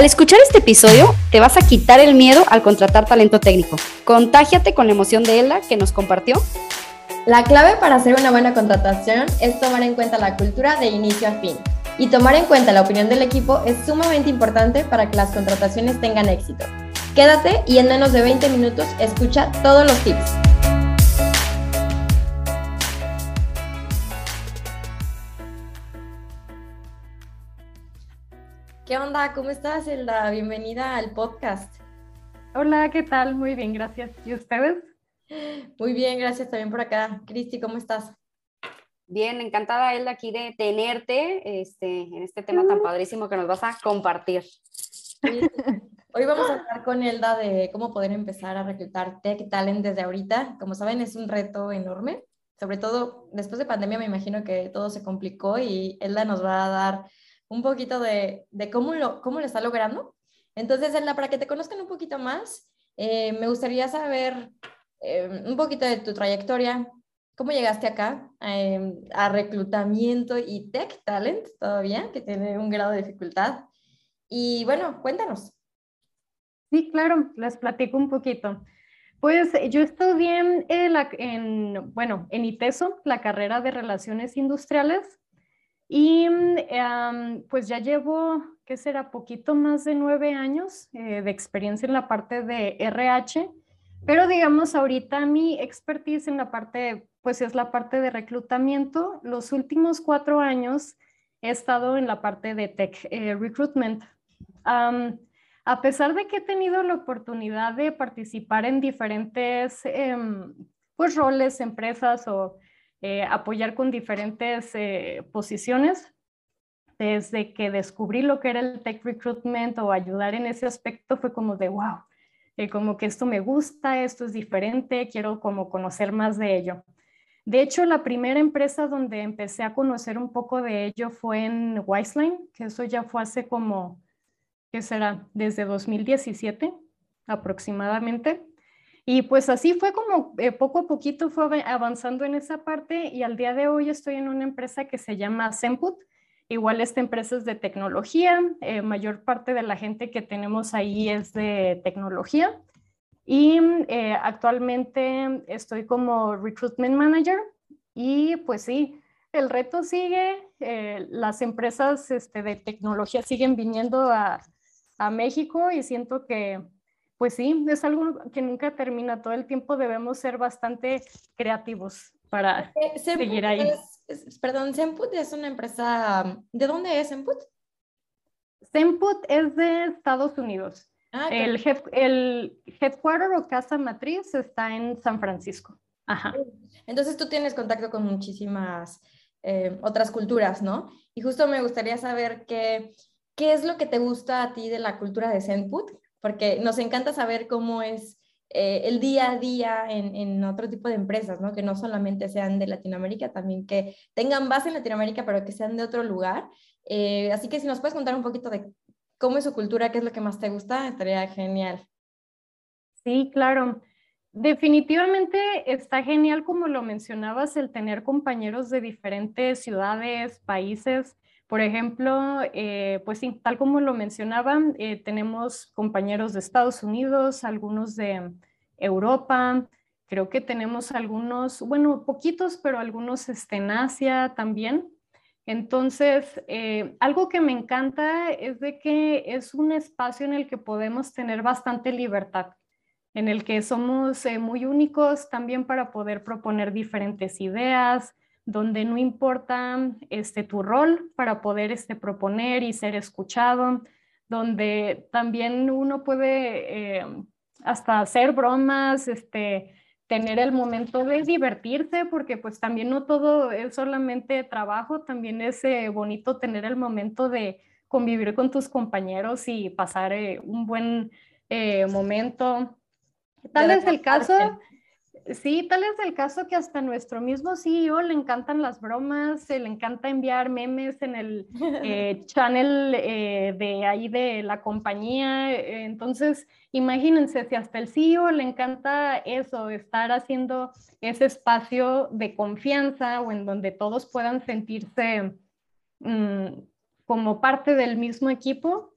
Al escuchar este episodio, te vas a quitar el miedo al contratar talento técnico. Contágiate con la emoción de Elda que nos compartió. La clave para hacer una buena contratación es tomar en cuenta la cultura de inicio a fin. Y tomar en cuenta la opinión del equipo es sumamente importante para que las contrataciones tengan éxito. Quédate y en menos de 20 minutos escucha todos los tips. ¿Qué onda? ¿Cómo estás, Elda? Bienvenida al podcast. Hola, ¿qué tal? Muy bien, gracias. ¿Y ustedes? Muy bien, gracias también por acá. Cristi, ¿cómo estás? Bien, encantada, Elda, aquí de tenerte este, en este tema tan padrísimo que nos vas a compartir. Hoy vamos a hablar con Elda de cómo poder empezar a reclutar tech talent desde ahorita. Como saben, es un reto enorme. Sobre todo después de pandemia, me imagino que todo se complicó y Elda nos va a dar un poquito de, cómo, lo, cómo lo está logrando. Entonces, Elda, para que te conozcan un poquito más, eh, me gustaría saber eh, un poquito de tu trayectoria, cómo llegaste acá eh, a reclutamiento y tech talent todavía, que tiene un grado de dificultad. Y bueno, cuéntanos. Sí, claro, les platico un poquito. Pues yo estudié en, en, bueno, en ITESO, la carrera de Relaciones Industriales, y em, pues ya llevo, ¿qué será? Poquito más de nueve años eh, de experiencia en la parte de RH, pero digamos ahorita mi expertise en la parte, pues es la parte de reclutamiento. Los últimos cuatro años he estado en la parte de tech eh, recruitment. a pesar de que he tenido la oportunidad de participar en diferentes em, pues, roles, empresas o eh, apoyar con diferentes eh, posiciones. Desde que descubrí lo que era el tech recruitment o ayudar en ese aspecto fue como de, wow, eh, como que esto me gusta, esto es diferente, quiero como conocer más de ello. De hecho, la primera empresa donde empecé a conocer un poco de ello fue en Wiseline, que eso ya fue hace como, ¿qué será? Desde 2017 aproximadamente. Y pues así fue como eh, poco a poquito fue avanzando en esa parte y al día de hoy estoy en una empresa que se llama Semput. Igual esta empresa es de tecnología, eh, mayor parte de la gente que tenemos ahí es de tecnología. Y eh, actualmente estoy como Recruitment Manager y pues sí, el reto sigue, las empresas este, de tecnología siguen viniendo a, a México y siento que pues sí, es algo que nunca termina. Todo el tiempo debemos ser bastante creativos para eh, seguir ahí. perdón, Semput es una empresa. ¿De dónde es Semput? Semput es de Estados Unidos. Ah, el, el headquarter o casa matriz está en San Francisco. Ajá. Entonces tú tienes contacto con muchísimas eh, otras culturas, ¿no? Y justo me gustaría saber qué, qué es lo que te gusta a ti de la cultura de Semput porque nos encanta saber cómo es eh, el día a día en, otro tipo de empresas, ¿no? Que no solamente sean de Latinoamérica, también que tengan base en Latinoamérica, pero que sean de otro lugar. Eh, así que si nos puedes contar un poquito de cómo es su cultura, qué es lo que más te gusta, estaría genial. Sí, claro. Definitivamente está genial, como lo mencionabas, el tener compañeros de diferentes ciudades, países. Por ejemplo, eh, pues sí, tal como lo mencionaban, eh, tenemos compañeros de Estados Unidos, algunos de Europa, creo que tenemos algunos, bueno, poquitos, pero algunos este, en Asia también. Entonces, eh, algo que me encanta es de que es un espacio en el que podemos tener bastante libertad, en el que somos muy únicos también para poder proponer diferentes ideas, donde no importa este, tu rol para poder este, proponer y ser escuchado, donde también uno puede eh, hasta hacer bromas, este, tener el momento de divertirse, porque pues también no todo es solamente trabajo, también es eh, bonito tener el momento de convivir con tus compañeros y pasar eh, un buen momento. Tal vez el caso Sí, tal es el caso que hasta nuestro mismo CEO le encantan las bromas, le encanta enviar memes en el eh, channel eh, de ahí de la compañía. Entonces, imagínense si hasta el CEO le encanta eso, estar haciendo ese espacio de confianza o en donde todos puedan sentirse mm, como parte del mismo equipo.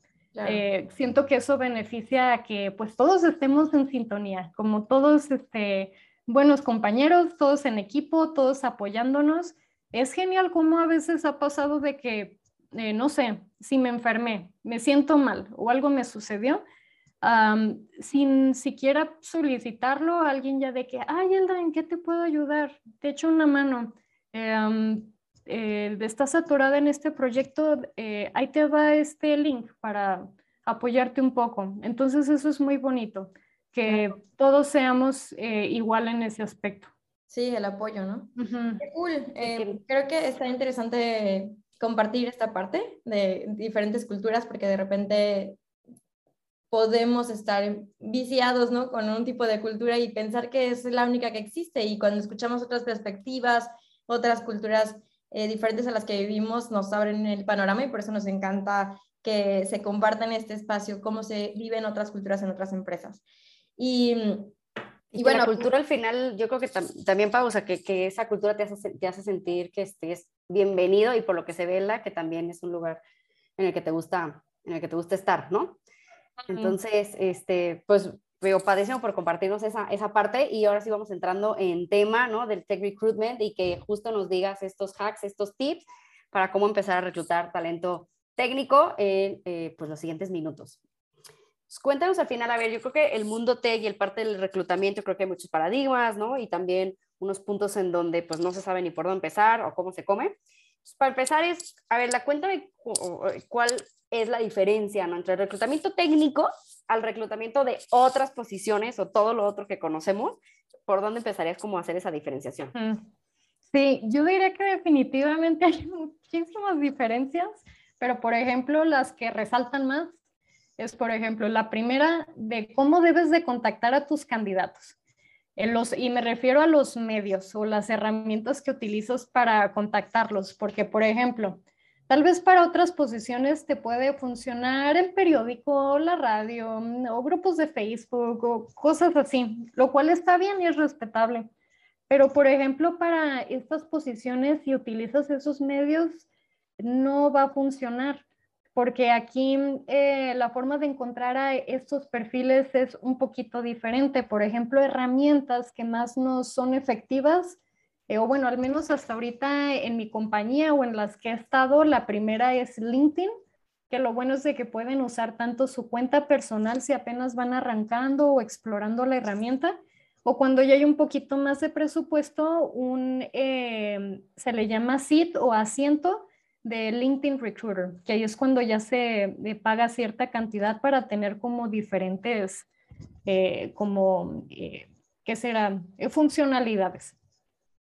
Eh, siento que eso beneficia a que pues todos estemos en sintonía, como todos este, buenos compañeros, todos en equipo, todos apoyándonos. Es genial como a veces ha pasado de que, eh, no sé, si me enfermé, me siento mal o algo me sucedió, sin siquiera solicitarlo, alguien ya de que, ay, Elda, ¿en qué te puedo ayudar? Te echo una mano. Eh, eh, estás atorada en este proyecto, eh, ahí te va este link para apoyarte un poco. Entonces eso es muy bonito, que todos seamos eh, igual en ese aspecto. Sí, el apoyo, ¿no? Qué cool. creo que está interesante compartir esta parte de diferentes culturas porque de repente podemos estar viciados, ¿no? Con un tipo de cultura y pensar que es la única que existe y cuando escuchamos otras perspectivas, otras culturas eh, diferentes a las que vivimos nos abren el panorama y por eso nos encanta que se comparta en este espacio cómo se vive en otras culturas, en otras empresas. Y, y, bueno, la cultura al final, yo creo que también, Pau, o sea, que, que, esa cultura te hace, te hace sentir que estés bienvenido y por lo que se ve la que también es un lugar en el que te gusta, en el que te gusta estar, ¿no? Entonces, este, pues veo padrísimo por compartirnos esa, esa parte y ahora sí vamos entrando en tema, ¿no? Del tech recruitment y que justo nos digas estos hacks, estos tips para cómo empezar a reclutar talento técnico en eh, pues los siguientes minutos. Pues, cuéntanos al final, a ver, yo creo que el mundo tech y el parte del reclutamiento, creo que hay muchos paradigmas, ¿no? Y también unos puntos en donde pues no se sabe ni por dónde empezar o cómo se come. Pues, para empezar es, a ver, la cuenta de cuál es la diferencia ¿no? entre el reclutamiento técnico al reclutamiento de otras posiciones o todo lo otro que conocemos, ¿por dónde empezarías como a hacer esa diferenciación? Sí, yo diría que definitivamente hay muchísimas diferencias, pero por ejemplo, las que resaltan más es, por ejemplo, la primera de cómo debes de contactar a tus candidatos. En los, y me refiero a los medios o las herramientas que utilizas para contactarlos, porque, por ejemplo, Tal vez para otras posiciones te puede funcionar el periódico, la radio mm, o grupos de Facebook o cosas así, lo cual está bien y es respetable. Pero, por ejemplo, para estas posiciones, si utilizas esos medios, no va a funcionar, porque aquí eh, la forma de encontrar a estos perfiles es un poquito diferente. Por ejemplo, herramientas que más nos son efectivas eh, o bueno, al menos hasta ahorita en mi compañía o en las que he estado, la primera es LinkedIn, que lo bueno es de que pueden usar tanto su cuenta personal si apenas van arrancando o explorando la herramienta, o cuando ya hay un poquito más de presupuesto, un, eh, se le llama SIT o asiento de LinkedIn Recruiter, que ahí es cuando ya se eh, paga cierta cantidad para tener como diferentes, como, ¿qué será? funcionalidades.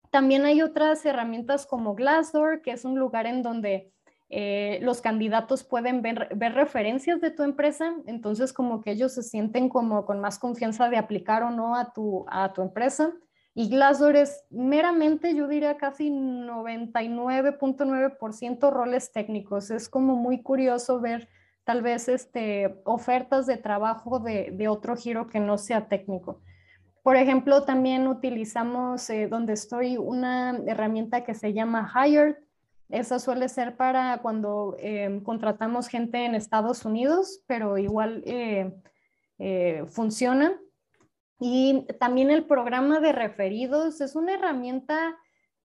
También hay otras herramientas como Glassdoor, que es un lugar en donde eh, los candidatos pueden ver, referencias de tu empresa, entonces como que ellos se sienten como con más confianza de aplicar o no a tu, a tu empresa. Y Glassdoor es meramente, yo diría casi 99.9% roles técnicos. Es como muy curioso ver tal vez este, ofertas de trabajo de, otro giro que no sea técnico. Por ejemplo, también utilizamos eh, donde estoy una herramienta que se llama Hired. Esa suele ser para cuando eh, contratamos gente en Estados Unidos, pero igual eh, funciona. Y también el programa de referidos es una herramienta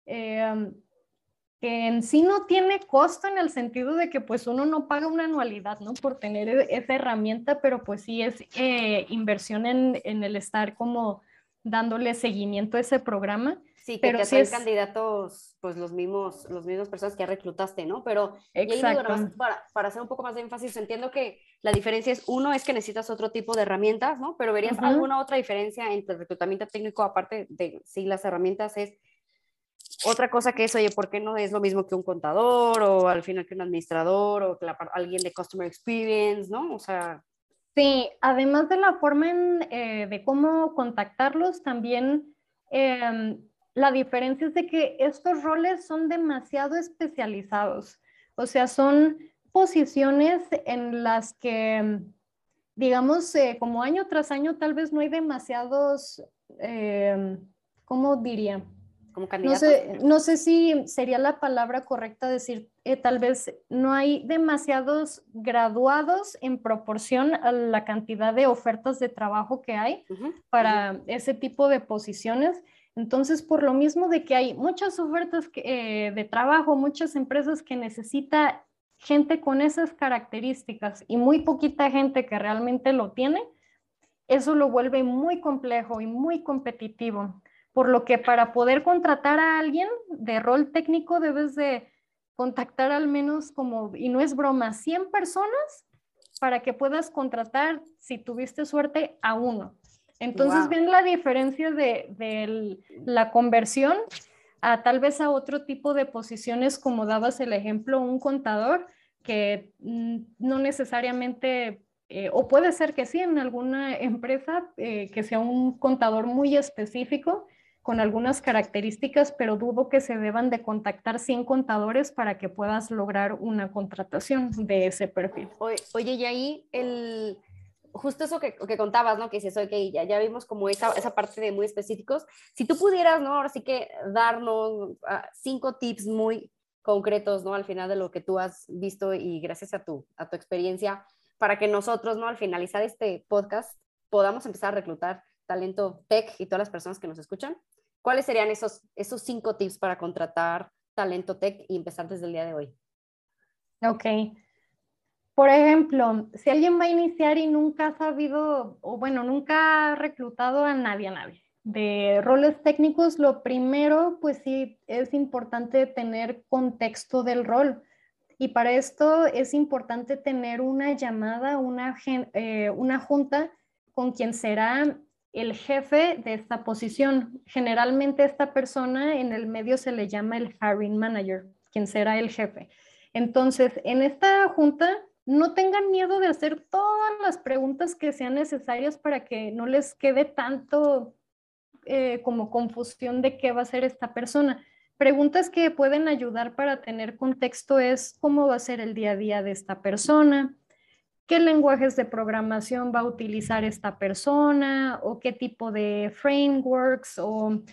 que en sí no tiene costo en el sentido de que pues uno no paga una anualidad, ¿no? Por tener e-, esa herramienta, pero pues sí es eh, inversión en, en, el estar como dándole seguimiento a ese programa. Sí, que pero te es... candidatos, pues los mismos, los mismos personas que ya reclutaste, ¿no? Pero Exacto. para, para, hacer un poco más de énfasis, entiendo que la diferencia es, uno, es que necesitas otro tipo de herramientas, ¿no? Pero verías uh -huh. alguna otra diferencia entre el reclutamiento técnico, aparte de, sí, las herramientas, es otra cosa que es, oye, ¿por qué no es lo mismo que un contador o al final que un administrador o que la, alguien de Customer Experience, ¿no? O sea... Sí, además de la forma en, eh, de cómo contactarlos, también eh, la diferencia es de que estos roles son demasiado especializados. O sea, son posiciones en las que, digamos, eh, como año tras año, tal vez no hay demasiados, eh, ¿cómo diría? como No sé, no sé si sería la palabra correcta decir eh, tal vez no hay demasiados graduados en proporción a la cantidad de ofertas de trabajo que hay para ese tipo de posiciones. Entonces, por lo mismo de que hay muchas ofertas eh, de trabajo, muchas empresas que necesita gente con esas características y muy poquita gente que realmente lo tiene, eso lo vuelve muy complejo y muy competitivo. Por lo que para poder contratar a alguien de rol técnico debes de contactar al menos como, y no es broma, 100 personas para que puedas contratar, si tuviste suerte, a uno. Entonces, ven la diferencia de, la conversión a tal vez a otro tipo de posiciones, como dabas el ejemplo, un contador, que mm, no necesariamente, eh, o puede ser que sí en alguna empresa, eh, que sea un contador muy específico, con algunas características, pero dudo que se deban de contactar 100 contadores para que puedas lograr una contratación de ese perfil. Oye, y ahí el, justo eso que, que contabas, ¿no? Que dices, ok, ya, ya vimos como esa, esa parte de muy específicos. Si tú pudieras, ¿no? Ahora sí que darnos ah, cinco tips muy concretos, ¿no? Al final de lo que tú has visto y gracias a tu, a tu experiencia, para que nosotros, ¿no? Al finalizar este podcast podamos empezar a reclutar talento tech y todas las personas que nos escuchan. ¿Cuáles serían esos, esos cinco tips para contratar talento tech y empezar desde el día de hoy? Ok. Por ejemplo, si alguien va a iniciar y nunca ha sabido, o bueno, nunca ha reclutado a nadie, a nadie, de roles técnicos, lo primero, pues sí, es importante tener contexto del rol. Y para esto es importante tener una llamada, una, eh, una junta con quien será el jefe de esta posición. Generalmente esta persona en el medio se le llama el hiring manager, quien será el jefe. Entonces, en esta junta, no tengan miedo de hacer todas las preguntas que sean necesarias para que no les quede tanto eh, como confusión de qué va a ser esta persona. Preguntas que pueden ayudar para tener contexto es cómo va a ser el día a día de esta persona, qué lenguajes de programación va a utilizar esta persona o qué tipo de frameworks o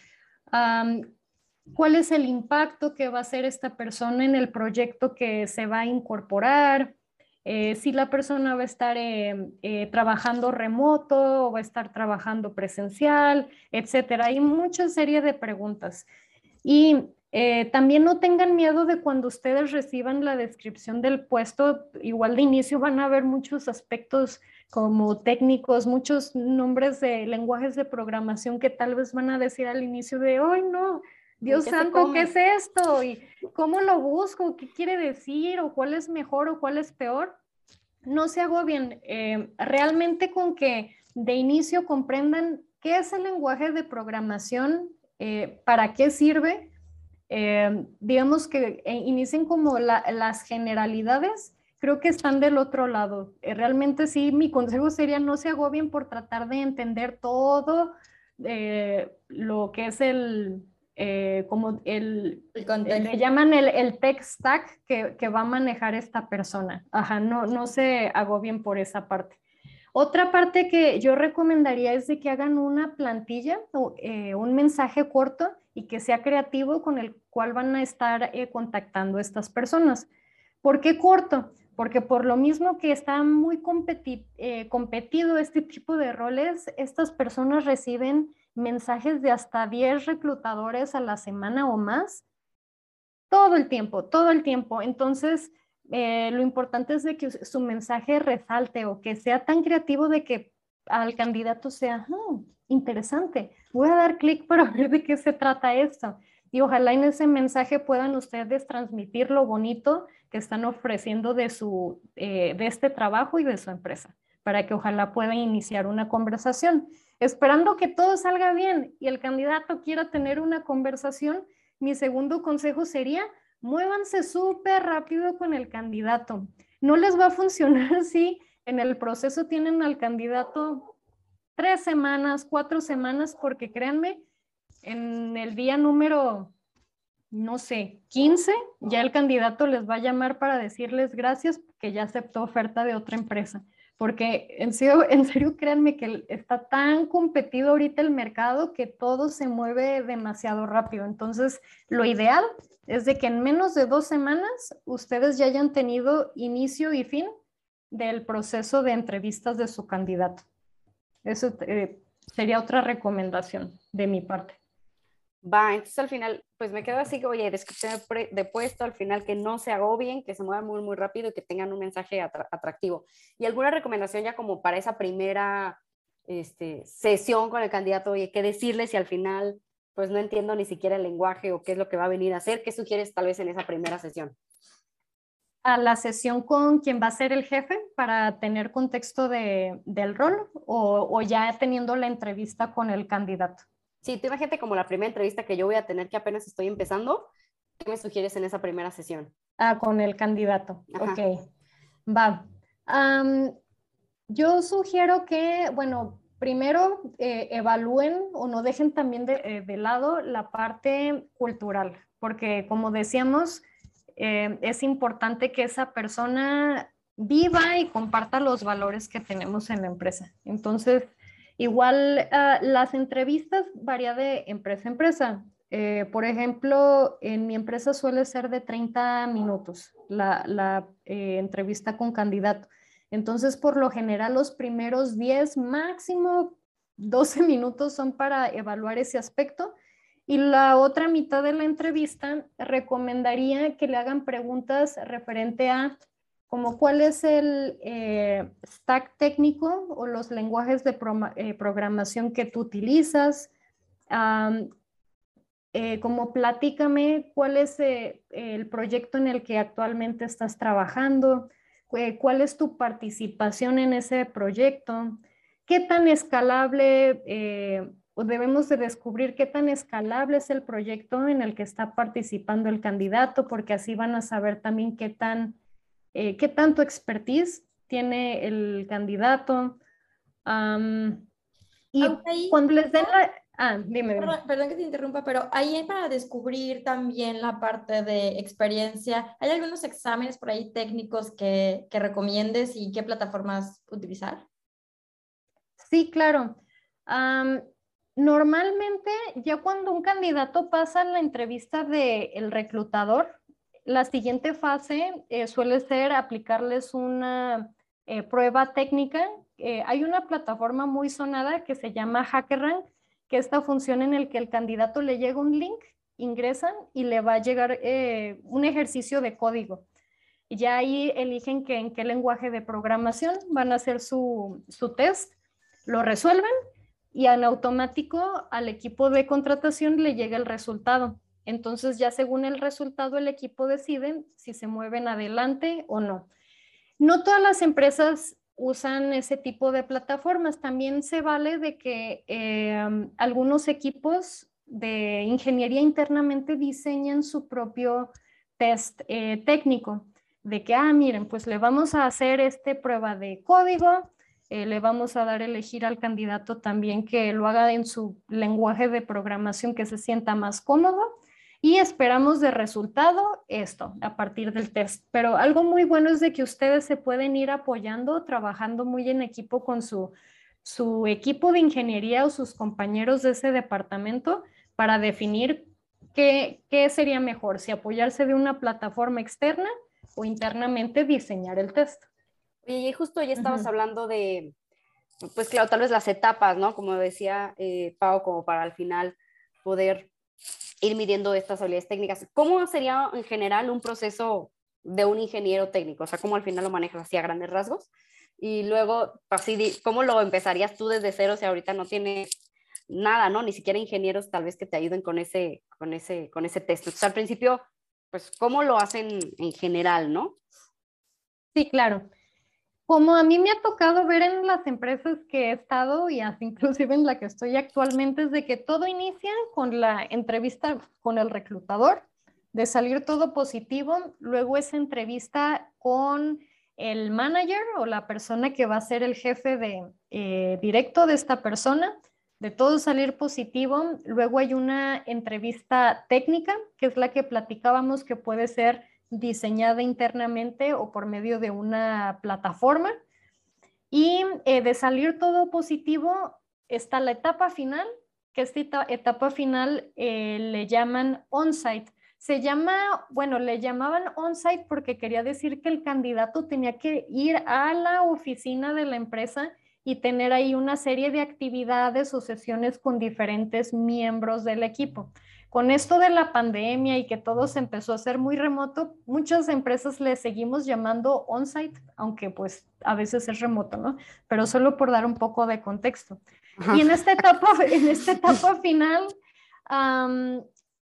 cuál es el impacto que va a hacer esta persona en el proyecto que se va a incorporar. Eh, si la persona va a estar eh, eh, trabajando remoto o va a estar trabajando presencial, etcétera. Hay mucha serie de preguntas. Y eh, también no tengan miedo de cuando ustedes reciban la descripción del puesto, igual de inicio van a haber muchos aspectos como técnicos, muchos nombres de lenguajes de programación que tal vez van a decir al inicio de, ay no, Dios santo, ¿qué es esto? ¿Y cómo lo busco? ¿Qué quiere decir? ¿O cuál es mejor o cuál es peor? No se agobien. Eh, realmente con que de inicio comprendan qué es el lenguaje de programación, eh, para qué sirve, eh, digamos que eh, inicien como las generalidades, creo que están del otro lado. Eh, realmente sí, mi consejo sería no se agobien por tratar de entender todo lo que es el, como el, le llaman el, el tech stack que, que, va a manejar esta persona. Ajá, no, no se agobien por esa parte. Otra parte que yo recomendaría es de que hagan una plantilla o eh, un mensaje corto y que sea creativo con el cual van a estar eh, contactando a estas personas. ¿Por qué corto? Porque por lo mismo que está muy eh, competido este tipo de roles, estas personas reciben mensajes de hasta 10 reclutadores a la semana o más, todo el tiempo, todo el tiempo. Entonces, eh, lo importante es de que su mensaje resalte o que sea tan creativo de que al candidato sea hmm, interesante. Voy a dar clic para ver de qué se trata esto. Y ojalá en ese mensaje puedan ustedes transmitir lo bonito que están ofreciendo de, su, eh, de este trabajo y de su empresa, para que ojalá puedan iniciar una conversación. Esperando que todo salga bien y el candidato quiera tener una conversación, mi segundo consejo sería muévanse súper rápido con el candidato. No les va a funcionar si en el proceso tienen al candidato tres semanas, cuatro semanas, porque créanme, en el día número, no sé, 15, ya el candidato les va a llamar para decirles gracias que ya aceptó oferta de otra empresa. Porque en serio, en serio créanme que está tan competido ahorita el mercado que todo se mueve demasiado rápido. Entonces, lo ideal es de que en menos de dos semanas ustedes ya hayan tenido inicio y fin del proceso de entrevistas de su candidato. Eso eh, sería otra recomendación de mi parte. Va, entonces al final, pues me quedo así, oye, descripción de puesto, al final que no se agobien, que se muevan muy, muy rápido y que tengan un mensaje atractivo. ¿Y alguna recomendación ya como para esa primera este, sesión con el candidato? Oye, ¿qué decirle si al final pues no entiendo ni siquiera el lenguaje o qué es lo que va a venir a hacer? ¿Qué sugieres tal vez en esa primera sesión? A la sesión con quien va a ser el jefe para tener contexto de, del rol o, o ya teniendo la entrevista con el candidato. Sí, tú imagínate como la primera entrevista que yo voy a tener que apenas estoy empezando. ¿Qué me sugieres en esa primera sesión? Ah, con el candidato. Ok. Va. yo sugiero que, bueno, primero eh, evalúen o no dejen también eh, de, lado la parte cultural, porque como decíamos, eh, es importante que esa persona viva y comparta los valores que tenemos en la empresa. Entonces, Igual ah, las entrevistas varía de empresa a empresa. Eh, por ejemplo, en mi empresa suele ser de 30 minutos la, eh, entrevista con candidato. Entonces, por lo general, los primeros 10, máximo 12 minutos son para evaluar ese aspecto. Y la otra mitad de la entrevista recomendaría que le hagan preguntas referente a como cuál es el eh, stack técnico o los lenguajes de eh, programación que tú utilizas. Eh, como platícame cuál es el proyecto en el que actualmente estás trabajando, cuál es tu participación en ese proyecto, qué tan escalable debemos de descubrir qué tan escalable es el proyecto en el que está participando el candidato, porque así van a saber también qué tan eh, qué tanto expertise tiene el candidato. y cuando les den la... Ah, dime, Perdón, que te interrumpa, pero ahí para descubrir también la parte de experiencia, ¿hay algunos exámenes por ahí técnicos que, que recomiendes y qué plataformas utilizar? Sí, claro. normalmente, ya cuando un candidato pasa la entrevista del reclutador, la siguiente fase eh, suele ser aplicarles una eh, prueba técnica. Eh, hay una plataforma muy sonada que se llama HackerRank, que esta funciona en el que el candidato le llega un link, ingresan y le va a llegar un ejercicio de código. Ya ahí eligen que, en qué lenguaje de programación van a hacer su, su test, lo resuelven y en automático al equipo de contratación le llega el resultado. Entonces ya según el resultado el equipo decide si se mueven adelante o no. No todas las empresas usan ese tipo de plataformas. También se vale de que eh, algunos equipos de ingeniería internamente diseñan su propio test eh, técnico de que, ah, miren, pues le vamos a hacer este prueba de código, eh, le vamos a dar elegir al candidato también que lo haga en su lenguaje de programación que se sienta más cómodo y esperamos de resultado esto a partir del test. Pero algo muy bueno es de que ustedes se pueden ir apoyando, trabajando muy en equipo con su, su equipo de ingeniería o sus compañeros de ese departamento para definir qué, qué sería mejor, si apoyarse de una plataforma externa o internamente diseñar el test. Y justo ya estabas hablando de, pues claro, tal vez las etapas, ¿no? Como decía eh, Pau, como para al final poder ir midiendo estas habilidades técnicas. ¿Cómo sería en general un proceso de un ingeniero técnico? O sea, ¿cómo al final lo manejas así a grandes rasgos? Y luego, así, ¿cómo lo empezarías tú desde cero si ahorita no tienes nada, ¿no? Ni siquiera ingenieros tal vez que te ayuden con ese, con ese, con ese test. Entonces, al principio, pues, ¿cómo lo hacen en general, no? Sí, claro. Como a mí me ha tocado ver en las empresas que he estado y así inclusive en la que estoy actualmente, es de que todo inicia con la entrevista con el reclutador, de salir todo positivo, luego esa entrevista con el manager o la persona que va a ser el jefe de, eh, directo de esta persona, de todo salir positivo, luego hay una entrevista técnica, que es la que platicábamos que puede ser diseñada internamente o por medio de una plataforma. Y eh, de salir todo positivo, está la etapa final, que esta etapa final eh, le llaman on-site. Se llama, bueno, le llamaban on-site porque quería decir que el candidato tenía que ir a la oficina de la empresa y tener ahí una serie de actividades o sesiones con diferentes miembros del equipo. Con esto de la pandemia y que todo se empezó a hacer muy remoto, muchas empresas le seguimos llamando on-site, aunque pues a veces es remoto, ¿no? Pero solo por dar un poco de contexto. Y en esta etapa, en esta etapa final,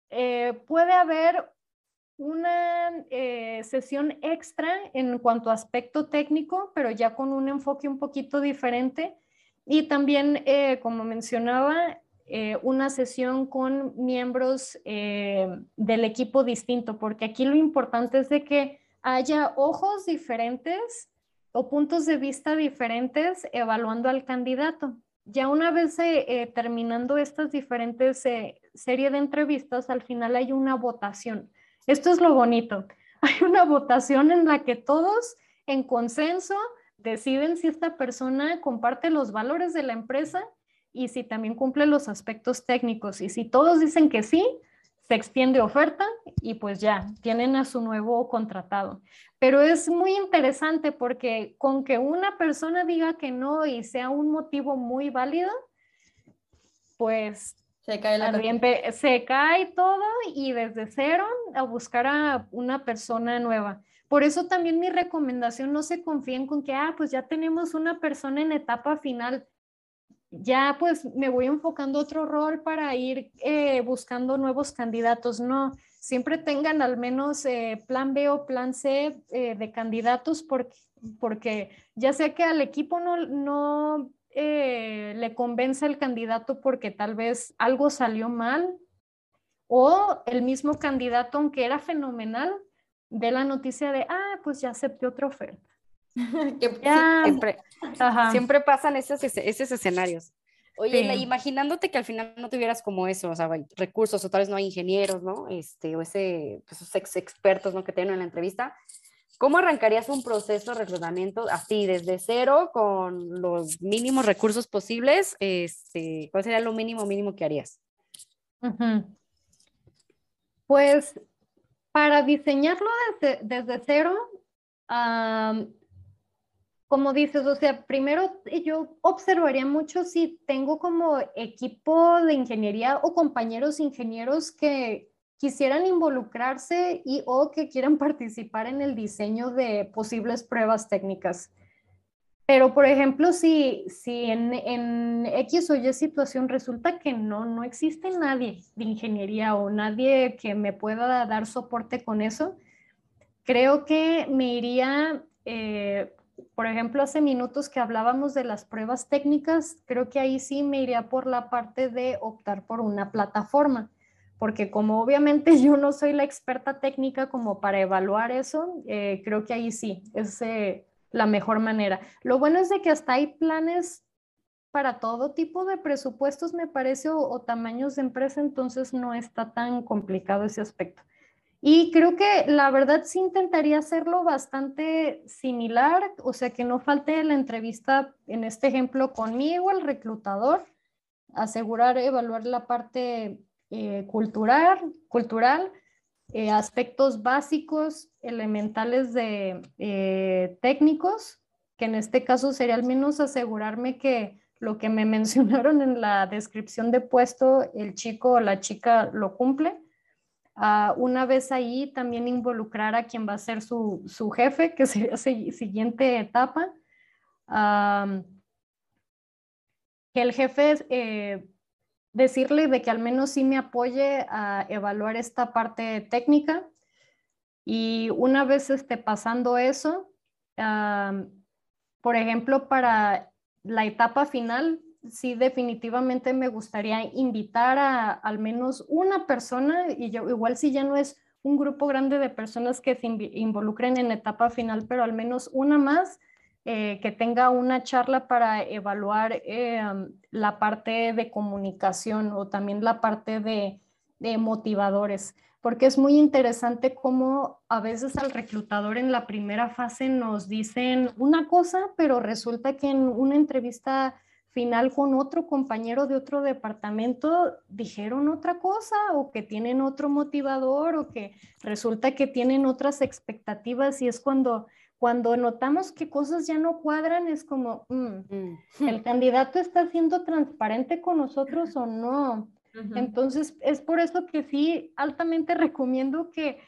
eh, puede haber una eh, sesión extra en cuanto a aspecto técnico, pero ya con un enfoque un poquito diferente. Y también, eh, como mencionaba, una sesión con miembros del equipo distinto, porque aquí lo importante es de que haya ojos diferentes o puntos de vista diferentes evaluando al candidato ya una vez eh, eh, terminando estas diferentes eh, series de entrevistas, al final hay una votación. Esto es lo bonito. Hay una votación en la que todos en consenso deciden si esta persona comparte los valores de la empresa y si también cumple los aspectos técnicos. Y si todos dicen que sí, se extiende oferta y pues ya, tienen a su nuevo contratado. Pero es muy interesante porque con que una persona diga que no y sea un motivo muy válido, pues se cae, la se cae todo y desde cero a buscar a una persona nueva. Por eso también mi recomendación, no se confíen con que, ah, pues ya tenemos una persona en etapa final ya pues me voy enfocando otro rol para ir eh, buscando nuevos candidatos. No, siempre tengan al menos eh, plan B o plan C eh, de candidatos porque, porque ya sea que al equipo no, no le convence el candidato porque tal vez algo salió mal o el mismo candidato, aunque era fenomenal, ve la noticia de, ah, pues ya acepté otra oferta. siempre, siempre, pasan esos, esos escenarios. Oye, imaginándote que al final no tuvieras como eso, o sea, recursos, o tal vez no hay ingenieros, ¿no? Este, o ese, pues, esos ex expertos, ¿no? Que tienen en la entrevista. ¿Cómo arrancarías un proceso de reclutamiento así, desde cero, con los mínimos recursos posibles? Este, ¿Cuál sería lo mínimo mínimo que harías? Pues para diseñarlo desde, desde cero, como dices, o sea, primero yo observaría mucho si tengo como equipo de ingeniería o compañeros ingenieros que quisieran involucrarse y o que quieran participar en el diseño de posibles pruebas técnicas. Pero, por ejemplo, si, si en, en X o Y situación resulta que no, no existe nadie de ingeniería o nadie que me pueda dar soporte con eso, creo que me iría eh, por ejemplo, hace minutos que hablábamos de las pruebas técnicas, creo que ahí sí me iría por la parte de optar por una plataforma, porque como obviamente yo no soy la experta técnica como para evaluar eso, eh, creo que ahí sí es eh, la mejor manera. Lo bueno es de que hasta hay planes para todo tipo de presupuestos, me parece, o tamaños de empresa, entonces no está tan complicado ese aspecto. Y creo que la verdad sí intentaría hacerlo bastante similar, o sea, que no falte la entrevista, en este ejemplo, conmigo, el reclutador, asegurar, evaluar la parte eh, cultural, cultural eh, aspectos básicos, elementales de eh, técnicos, que en este caso sería al menos asegurarme que lo que me mencionaron en la descripción de puesto, el chico o la chica lo cumple Ah, una vez ahí también involucrar a quien va a ser su, jefe, que sería la siguiente etapa. que el jefe eh, decirle de que al menos sí me apoye a evaluar esta parte técnica. Y una vez esté pasando eso, por ejemplo, para la etapa final, sí definitivamente me gustaría invitar a al menos una persona, y yo, igual si ya no es un grupo grande de personas que se involucren en etapa final, pero al menos una más eh, que tenga una charla para evaluar eh, la parte de comunicación o también la parte de, de motivadores porque es muy interesante cómo a veces al reclutador en la primera fase nos dicen una cosa, pero resulta que en una entrevista final con otro compañero de otro departamento dijeron otra cosa o que tienen otro motivador o que resulta que tienen otras expectativas y es cuando cuando notamos que cosas ya no cuadran es como mm, mm. el candidato está siendo transparente con nosotros o no entonces, es por eso que sí, altamente recomiendo que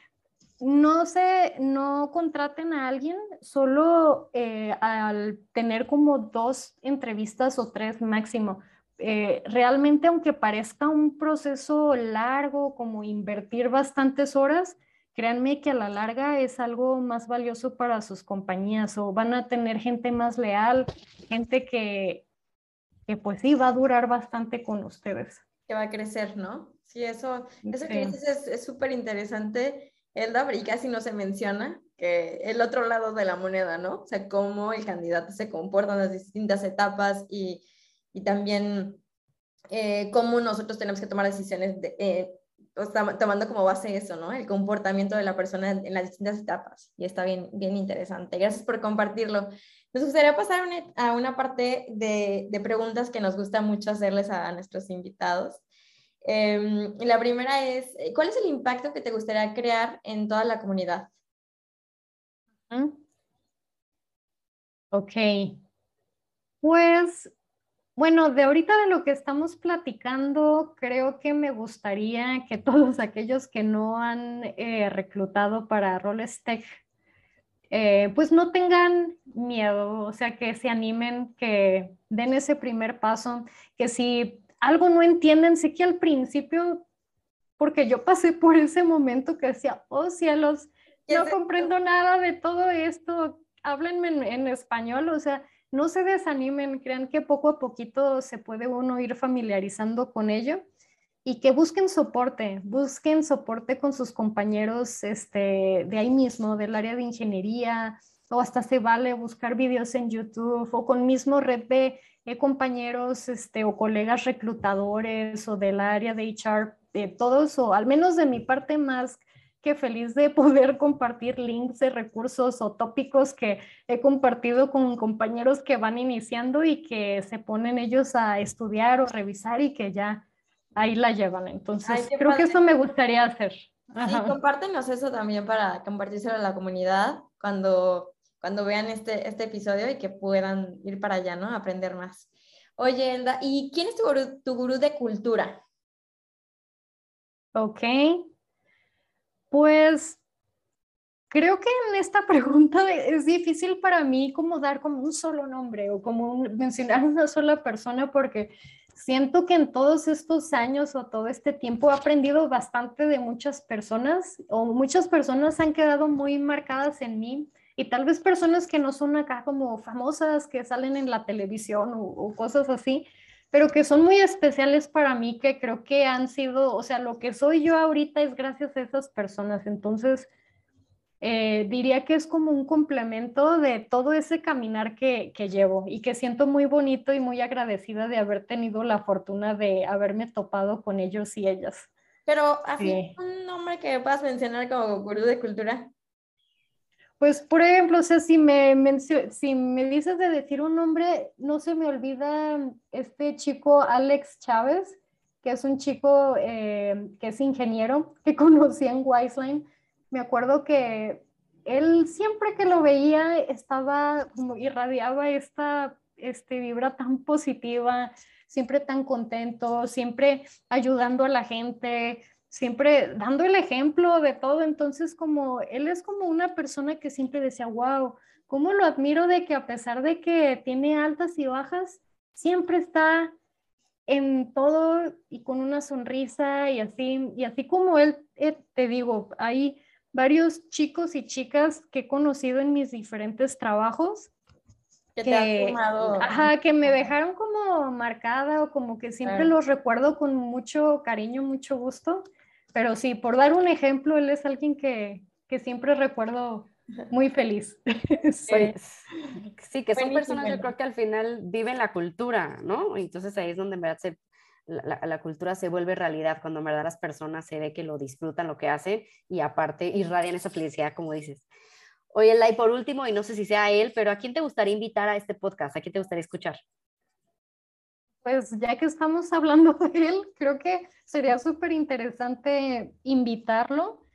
no se, no contraten a alguien solo eh, al tener como dos entrevistas o tres máximo. Eh, realmente, aunque parezca un proceso largo, como invertir bastantes horas, créanme que a la larga es algo más valioso para sus compañías o van a tener gente más leal, gente que, que pues sí va a durar bastante con ustedes que va a crecer, ¿no? Sí, eso, eso que dices es súper interesante, Elda, y casi no se menciona, que el otro lado de la moneda, ¿no? O sea, cómo el candidato se comporta en las distintas etapas y, y también eh, cómo nosotros tenemos que tomar decisiones de, eh, tomando como base eso, ¿no? El comportamiento de la persona en, las distintas etapas. Y está bien, bien interesante. Gracias por compartirlo. Nos gustaría pasar a una parte de, de, preguntas que nos gusta mucho hacerles a, nuestros invitados. Eh, la primera es, ¿cuál es el impacto que te gustaría crear en toda la comunidad? Ok. Pues, bueno, de ahorita de lo que estamos platicando, creo que me gustaría que todos aquellos que no han eh, reclutado para roles tech eh, pues no tengan miedo, o sea, que se animen, que den ese primer paso, que si algo no entienden, sé que al principio, porque yo pasé por ese momento que decía, oh cielos, no comprendo nada de todo esto, háblenme en, en español, o sea, no se desanimen, crean que poco a poquito se puede uno ir familiarizando con ello y que busquen soporte, busquen soporte con sus compañeros este, de ahí mismo, del área de ingeniería, o hasta se vale buscar videos en YouTube o con mismo red de compañeros este, o colegas reclutadores o del área de HR, de todos, o al menos de mi parte más que feliz de poder compartir links de recursos o tópicos que he compartido con compañeros que van iniciando y que se ponen ellos a estudiar o revisar y que ya ahí la llevan. Entonces, creo que eso me gustaría hacer. Sí, compártenos eso también para compartírselo a la comunidad cuando, cuando vean este, este episodio y que puedan ir para allá, ¿no? Aprender más. Oye, Elda, ¿y quién es tu gurú, tu gurú de cultura? Ok. Pues creo que en esta pregunta es difícil para mí como dar como un solo nombre o como mencionar una sola persona porque siento que en todos estos años o todo este tiempo he aprendido bastante de muchas personas o muchas personas han quedado muy marcadas en mí y tal vez personas que no son acá como famosas, que salen en la televisión o, cosas así, pero que son muy especiales para mí, que creo que han sido, o sea, lo que soy yo ahorita es gracias a esas personas. Entonces, eh, diría que es como un complemento de todo ese caminar que, que, llevo y que siento muy bonito y muy agradecida de haber tenido la fortuna de haberme topado con ellos y ellas. Pero así, un nombre que puedas mencionar como gurú de cultura. Pues, por ejemplo, o sea, si me, si me dices de decir un nombre, no se me olvida este chico Alex Chávez, que es un chico eh, que es ingeniero, que conocí en Wiseline. Me acuerdo que él siempre que lo veía estaba como irradiaba esta este, vibra tan positiva, siempre tan contento, siempre ayudando a la gente, siempre dando el ejemplo de todo. Entonces, como él es como una persona que siempre decía, wow, cómo lo admiro de que a pesar de que tiene altas y bajas, siempre está en todo y con una sonrisa y así, y así como él, eh, te digo, ahí varios chicos y chicas que he conocido en mis diferentes trabajos. Que, te ajá, que me dejaron como marcada o como que siempre los recuerdo con mucho cariño, mucho gusto. Pero sí, por dar un ejemplo, él es alguien que, que siempre recuerdo muy feliz. Sí, que son personas, yo creo que al final viven la cultura, ¿no? Entonces ahí es donde en verdad se, la, cultura se vuelve realidad cuando en verdad las personas se ve que lo disfrutan lo que hacen y aparte irradian esa felicidad, como dices. Oye, Lai, por último, y no sé si sea él, pero ¿a quién te gustaría invitar a este podcast? ¿A quién te gustaría escuchar? Pues ya que estamos hablando de él, creo que sería súper interesante invitarlo,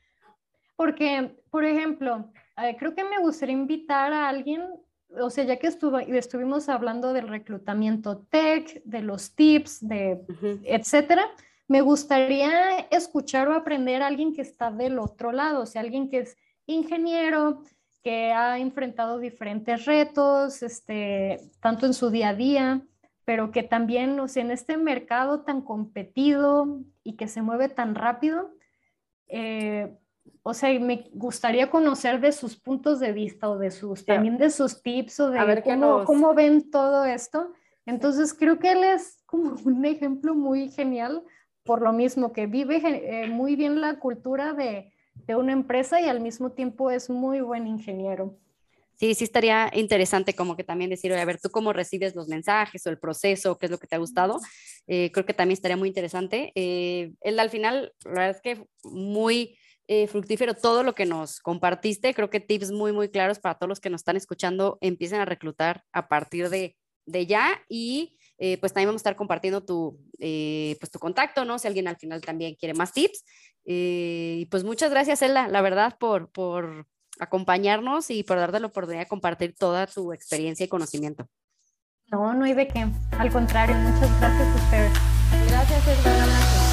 porque, por ejemplo, eh, creo que me gustaría invitar a alguien o sea, ya que estuvo, estuvimos hablando del reclutamiento tech, de los tips, de etcétera, me gustaría escuchar o aprender a alguien que está del otro lado, o sea, alguien que es ingeniero, que ha enfrentado diferentes retos, este, tanto en su día a día, pero que también, o sea, en este mercado tan competido y que se mueve tan rápido, eh, o sea, me gustaría conocer de sus puntos de vista o de sus, también de sus tips o de cómo, cómo, ven todo esto. Entonces, creo que él es como un ejemplo muy genial, por lo mismo que vive eh, muy bien la cultura de, de una empresa y al mismo tiempo es muy buen ingeniero. Sí, sí estaría interesante como que también decir, oye, a ver, tú cómo recibes los mensajes o el proceso, qué es lo que te ha gustado. Eh, creo que también estaría muy interesante. Eh, él al final, la verdad es que muy eh, fructífero todo lo que nos compartiste. Creo que tips muy, muy claros para todos los que nos están escuchando, empiecen a reclutar a partir de, de ya y eh, pues también vamos a estar compartiendo tu, eh, pues tu contacto, ¿no? Si alguien al final también quiere más tips. y pues muchas gracias, Ella, la verdad, por, por acompañarnos y por darte la oportunidad de compartir toda tu experiencia y conocimiento. No, no hay de qué. Al contrario, muchas gracias a ustedes. Gracias, Elda.